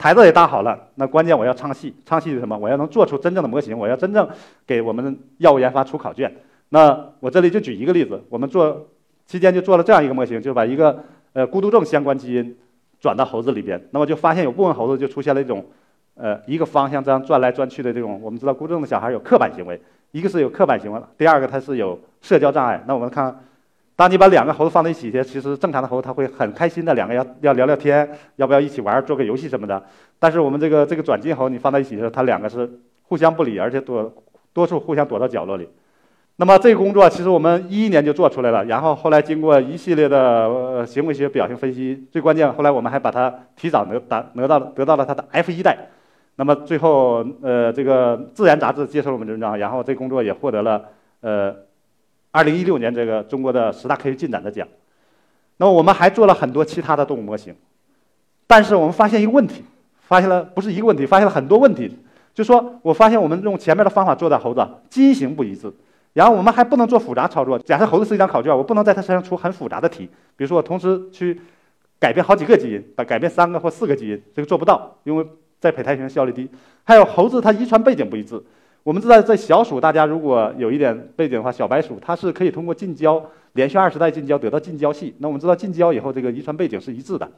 台子也搭好了，那关键我要唱戏，唱戏是什么？我要能做出真正的模型，我要真正给我们药物研发出考卷。那我这里就举一个例子，我们做期间就做了这样一个模型，就把一个呃孤独症相关基因转到猴子里边，那么就发现有部分猴子就出现了一种呃一个方向这样转来转去的这种，我们知道孤独症的小孩有刻板行为，一个是有刻板行为，第二个他是有社交障碍。那我们看。当你把两个猴子放在一起，其实正常的猴子它会很开心的，两个要要聊聊天，要不要一起玩，做个游戏什么的。但是我们这个这个转基因猴，你放在一起的时候，它两个是互相不理，而且躲多数互相躲到角落里。那么这个工作其实我们一一年就做出来了，然后后来经过一系列的行为学表现分析，最关键后来我们还把它提早得达得到得到了它的 F 一代。那么最后呃这个《自然》杂志接受了我们的文章，然后这工作也获得了呃。二零一六年，这个中国的十大科学进展的奖。那么我们还做了很多其他的动物模型，但是我们发现一个问题，发现了不是一个问题，发现了很多问题。就说我发现我们用前面的方法做的猴子基因型不一致，然后我们还不能做复杂操作。假设猴子是一张考卷，我不能在它身上出很复杂的题，比如说我同时去改变好几个基因，把改变三个或四个基因，这个做不到，因为在胚胎学效率低。还有猴子它遗传背景不一致。我们知道，在小鼠，大家如果有一点背景的话，小白鼠它是可以通过近交，连续二十代近交得到近交系。那我们知道，近交以后，这个遗传背景是一致的。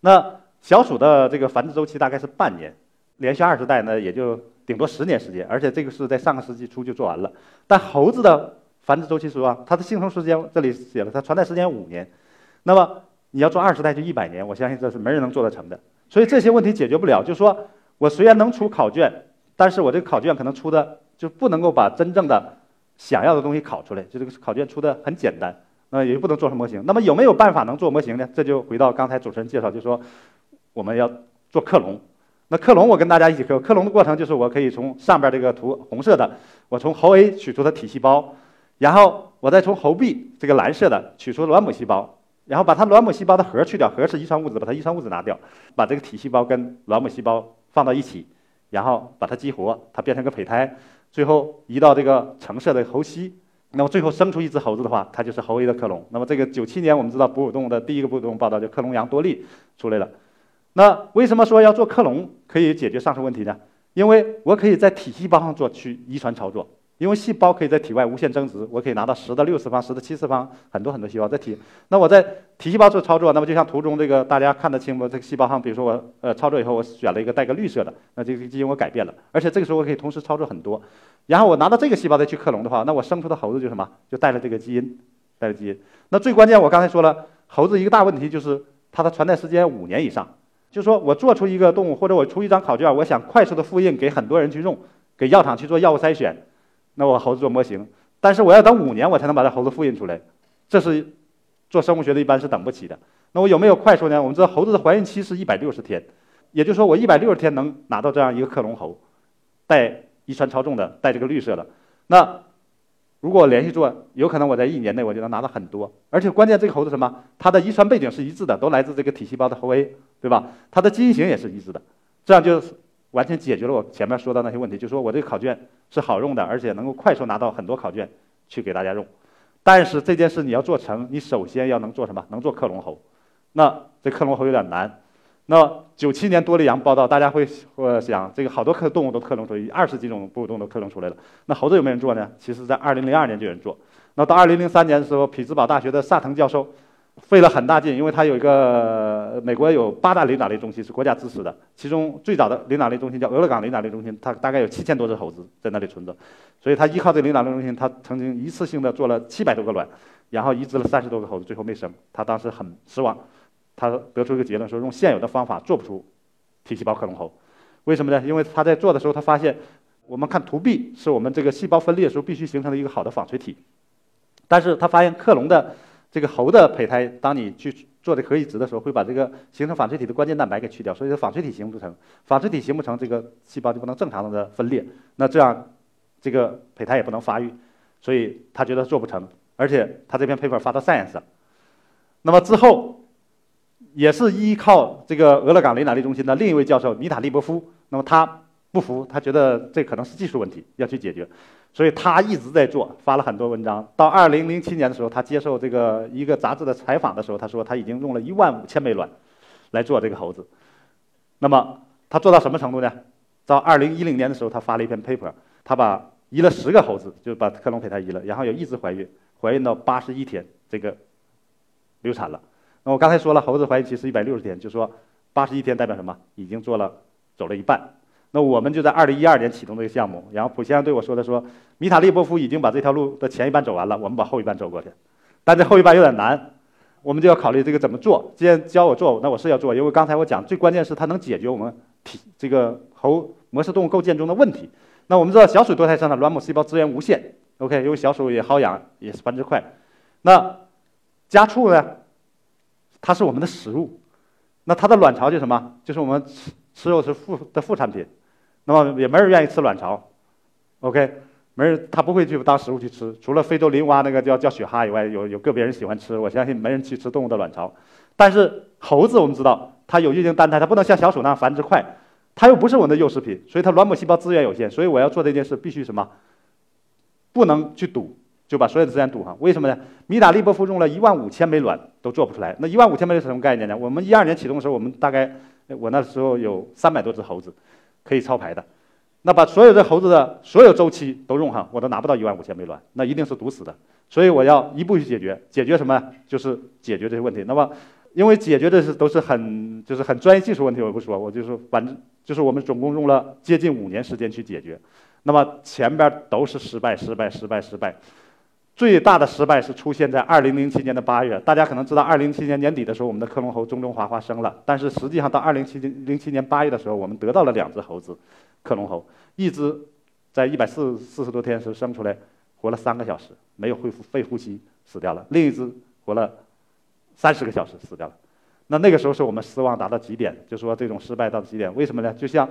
那小鼠的这个繁殖周期大概是半年，连续二十代呢，也就顶多十年时间，而且这个是在上个世纪初就做完了。但猴子的繁殖周期是吧，它的幸存时间这里写了，它传代时间五年。那么你要做二十代就一百年，我相信这是没人能做得成的。所以这些问题解决不了，就说我虽然能出考卷。但是我这个考卷可能出的就不能够把真正的想要的东西考出来，就这个考卷出的很简单，那也就不能做成模型。那么有没有办法能做模型呢？这就回到刚才主持人介绍，就说我们要做克隆。那克隆我跟大家一起克克隆的过程就是我可以从上边这个图红色的，我从猴 A 取出的体细胞，然后我再从猴 B 这个蓝色的取出卵母细胞，然后把它卵母细胞的核去掉，核是遗传物质，把它遗传物质拿掉，把这个体细胞跟卵母细胞放到一起。然后把它激活，它变成个胚胎，最后移到这个橙色的猴膝，那么最后生出一只猴子的话，它就是猴 A 的克隆。那么这个九七年我们知道哺乳动物的第一个哺乳动物报道就克隆羊多利出来了。那为什么说要做克隆可以解决上述问题呢？因为我可以在体细胞上做去遗传操作。因为细胞可以在体外无限增殖，我可以拿到十的六次方、十的七次方，很多很多细胞在体。那我在体细胞做操作，那么就像图中这个，大家看得清不？这个细胞上，比如说我呃操作以后，我选了一个带个绿色的，那这个基因我改变了，而且这个时候我可以同时操作很多。然后我拿到这个细胞再去克隆的话，那我生出的猴子就什么？就带了这个基因，带了基因。那最关键，我刚才说了，猴子一个大问题就是它的传代时间五年以上。就是说我做出一个动物，或者我出一张考卷，我想快速的复印给很多人去用，给药厂去做药物筛选。那我猴子做模型，但是我要等五年我才能把这猴子复印出来，这是做生物学的一般是等不起的。那我有没有快速呢？我们知道猴子的怀孕期是一百六十天，也就是说我一百六十天能拿到这样一个克隆猴，带遗传操纵的，带这个绿色的。那如果我连续做，有可能我在一年内我就能拿到很多。而且关键这个猴子什么？它的遗传背景是一致的，都来自这个体细胞的猴 A，对吧？它的基因型也是一致的，这样就是。完全解决了我前面说的那些问题，就说我这个考卷是好用的，而且能够快速拿到很多考卷去给大家用。但是这件事你要做成，你首先要能做什么？能做克隆猴。那这克隆猴有点难。那九七年多利羊报道，大家会会想，这个好多克动物都克隆出，二十几种哺乳动物都克隆出来了。那猴子有没有人做呢？其实在二零零二年就有人做。那到二零零三年的时候，匹兹堡大学的萨腾教授。费了很大劲，因为他有一个美国有八大灵长类中心是国家支持的，其中最早的灵长类中心叫俄勒冈灵长类中心，它大概有七千多只猴子在那里存着，所以他依靠这个灵长类中心，他曾经一次性的做了七百多个卵，然后移植了三十多个猴子，最后没生，他当时很失望，他得出一个结论说用现有的方法做不出体细胞克隆猴，为什么呢？因为他在做的时候他发现，我们看图 B 是我们这个细胞分裂的时候必须形成的一个好的纺锤体，但是他发现克隆的。这个猴的胚胎，当你去做这核移植的时候，会把这个形成纺锤体的关键蛋白给去掉，所以说纺锤体形不成，纺锤体形不成，这个细胞就不能正常的分裂。那这样这个胚胎也不能发育，所以他觉得做不成，而且他这篇 paper 发到 Science 上。那么之后，也是依靠这个俄勒冈雷纳利中心的另一位教授米塔利波夫，那么他不服，他觉得这可能是技术问题，要去解决，所以他一直在做，发了很多文章。到2007年的时候，他接受这个一个杂志的采访的时候，他说他已经用了一万五千枚卵来做这个猴子。那么他做到什么程度呢？到2010年的时候，他发了一篇 paper，他把移了十个猴子，就把克隆胚胎移了，然后有一直怀孕，怀孕到八十一天，这个。流产了，那我刚才说了，猴子怀孕期是一百六十天，就说八十一天代表什么？已经做了，走了一半。那我们就在二零一二年启动这个项目，然后普先生对我说的说，米塔利波夫已经把这条路的前一半走完了，我们把后一半走过去，但这后一半有点难，我们就要考虑这个怎么做。既然教我做，那我是要做，因为刚才我讲最关键是它能解决我们体这个猴模式动物构建中的问题。那我们知道小鼠多胎生的卵母细胞资源无限，OK，因为小鼠也好养，也是繁殖快，那。家畜呢，它是我们的食物，那它的卵巢就是什么？就是我们吃吃肉是副的副产品，那么也没人愿意吃卵巢，OK，没人他不会去当食物去吃，除了非洲林蛙那个叫叫雪蛤以外，有有个别人喜欢吃，我相信没人去吃动物的卵巢。但是猴子我们知道，它有月经单胎，它不能像小鼠那样繁殖快，它又不是我们的幼食品，所以它卵母细胞资源有限，所以我要做这件事必须什么？不能去赌。就把所有的资源赌上，为什么呢？米达利波夫用了一万五千枚卵都做不出来。那一万五千枚是什么概念呢？我们一二年启动的时候，我们大概我那时候有三百多只猴子可以操牌的。那把所有的猴子的所有周期都用上，我都拿不到一万五千枚卵，那一定是堵死的。所以我要一步去解决，解决什么？就是解决这些问题。那么，因为解决的是都是很就是很专业技术问题，我不说，我就说反正就是我们总共用了接近五年时间去解决。那么前边都是失败，失败，失败，失败。最大的失败是出现在二零零七年的八月。大家可能知道，二零零七年年底的时候，我们的克隆猴中中华华生了。但是实际上到二零七零七年八月的时候，我们得到了两只猴子，克隆猴，一只在一百四四十多天时生出来，活了三个小时，没有恢复肺呼吸，死掉了；另一只活了三十个小时，死掉了。那那个时候是我们失望达到极点，就说这种失败到极点。为什么呢？就像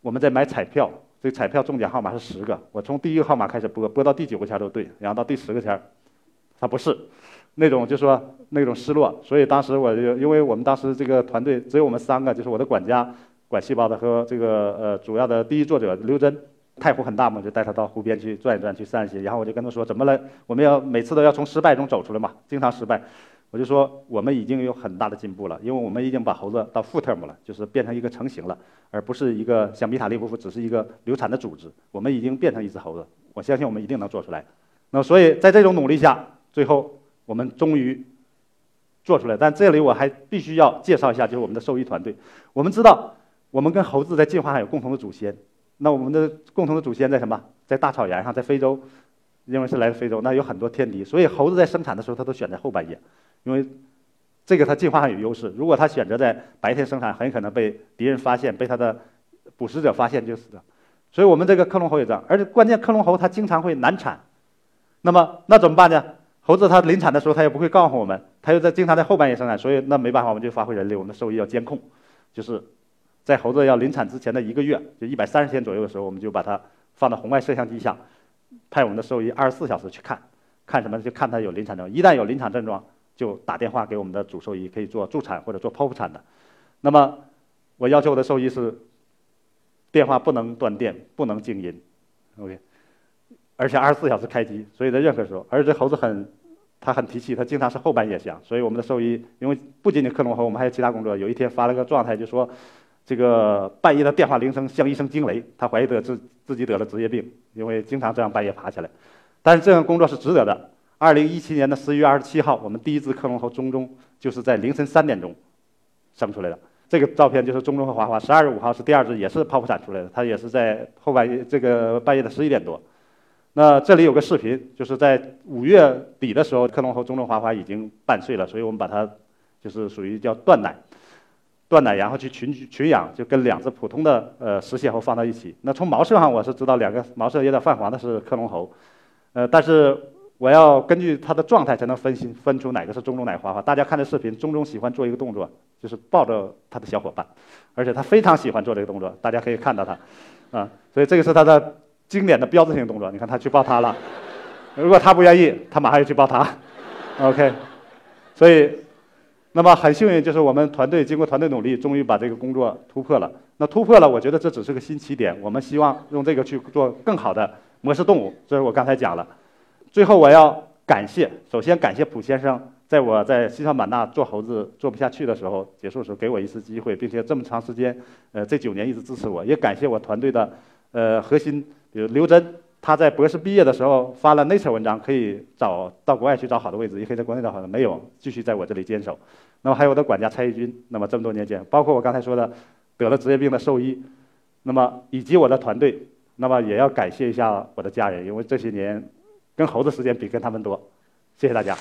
我们在买彩票。这彩票中奖号码是十个，我从第一个号码开始播，播到第九个签都对，然后到第十个签，他不是，那种就说那种失落。所以当时我就，因为我们当时这个团队只有我们三个，就是我的管家管细胞的和这个呃主要的第一作者刘真，太湖很大嘛，就带他到湖边去转一转，去散心。然后我就跟他说，怎么了？我们要每次都要从失败中走出来嘛，经常失败。我就说，我们已经有很大的进步了，因为我们已经把猴子到 full term 了，就是变成一个成型了，而不是一个像米塔利波夫只是一个流产的组织。我们已经变成一只猴子，我相信我们一定能做出来。那所以在这种努力下，最后我们终于做出来。但这里我还必须要介绍一下，就是我们的兽医团队。我们知道，我们跟猴子在进化上有共同的祖先。那我们的共同的祖先在什么？在大草原上，在非洲，因为是来自非洲，那有很多天敌，所以猴子在生产的时候，它都选在后半夜。因为这个它进化上有优势，如果它选择在白天生产，很可能被敌人发现，被它的捕食者发现就死了。所以我们这个克隆猴也这样，而且关键克隆猴它经常会难产，那么那怎么办呢？猴子它临产的时候它也不会告诉我们，它又在经常在后半夜生产，所以那没办法，我们就发挥人力，我们的兽医要监控，就是在猴子要临产之前的一个月，就一百三十天左右的时候，我们就把它放到红外摄像机下，派我们的兽医二十四小时去看，看什么？就看它有临产症，一旦有临产症状。就打电话给我们的主兽医，可以做助产或者做剖腹产的。那么，我要求我的兽医是电话不能断电，不能静音，OK，而且二十四小时开机。所以在任何时候，而且猴子很，它很提气，它经常是后半夜响。所以我们的兽医，因为不仅仅克隆猴，我们还有其他工作。有一天发了个状态，就说这个半夜的电话铃声像一声惊雷，他怀疑得自自己得了职业病，因为经常这样半夜爬起来。但是这样工作是值得的。二零一七年的十一月二十七号，我们第一只克隆猴中中就是在凌晨三点钟生出来的。这个照片就是中中和华华。十二月五号是第二只，也是剖腹产出来的，它也是在后半夜，这个半夜的十一点多。那这里有个视频，就是在五月底的时候，克隆猴中中华华已经半岁了，所以我们把它就是属于叫断奶，断奶然后去群群养，就跟两只普通的呃石蟹猴放到一起。那从毛色上我是知道两个毛色有点泛黄的是克隆猴，呃，但是。我要根据他的状态才能分析分出哪个是中中奶花花。大家看这视频，中中喜欢做一个动作，就是抱着他的小伙伴，而且他非常喜欢做这个动作，大家可以看到他，啊，所以这个是他的经典的标志性动作。你看他去抱他了，如果他不愿意，他马上就去抱他。OK，所以，那么很幸运，就是我们团队经过团队努力，终于把这个工作突破了。那突破了，我觉得这只是个新起点。我们希望用这个去做更好的模式动物。这是我刚才讲了。最后我要感谢，首先感谢蒲先生，在我在西双版纳做猴子做不下去的时候，结束的时候给我一次机会，并且这么长时间，呃，这九年一直支持我。也感谢我团队的，呃，核心，比如刘真，他在博士毕业的时候发了 Nature 文章，可以找到国外去找好的位置，也可以在国内找好的，没有，继续在我这里坚守。那么还有我的管家蔡义军，那么这么多年间，包括我刚才说的得了职业病的兽医，那么以及我的团队，那么也要感谢一下我的家人，因为这些年。跟猴子时间比跟他们多，谢谢大家。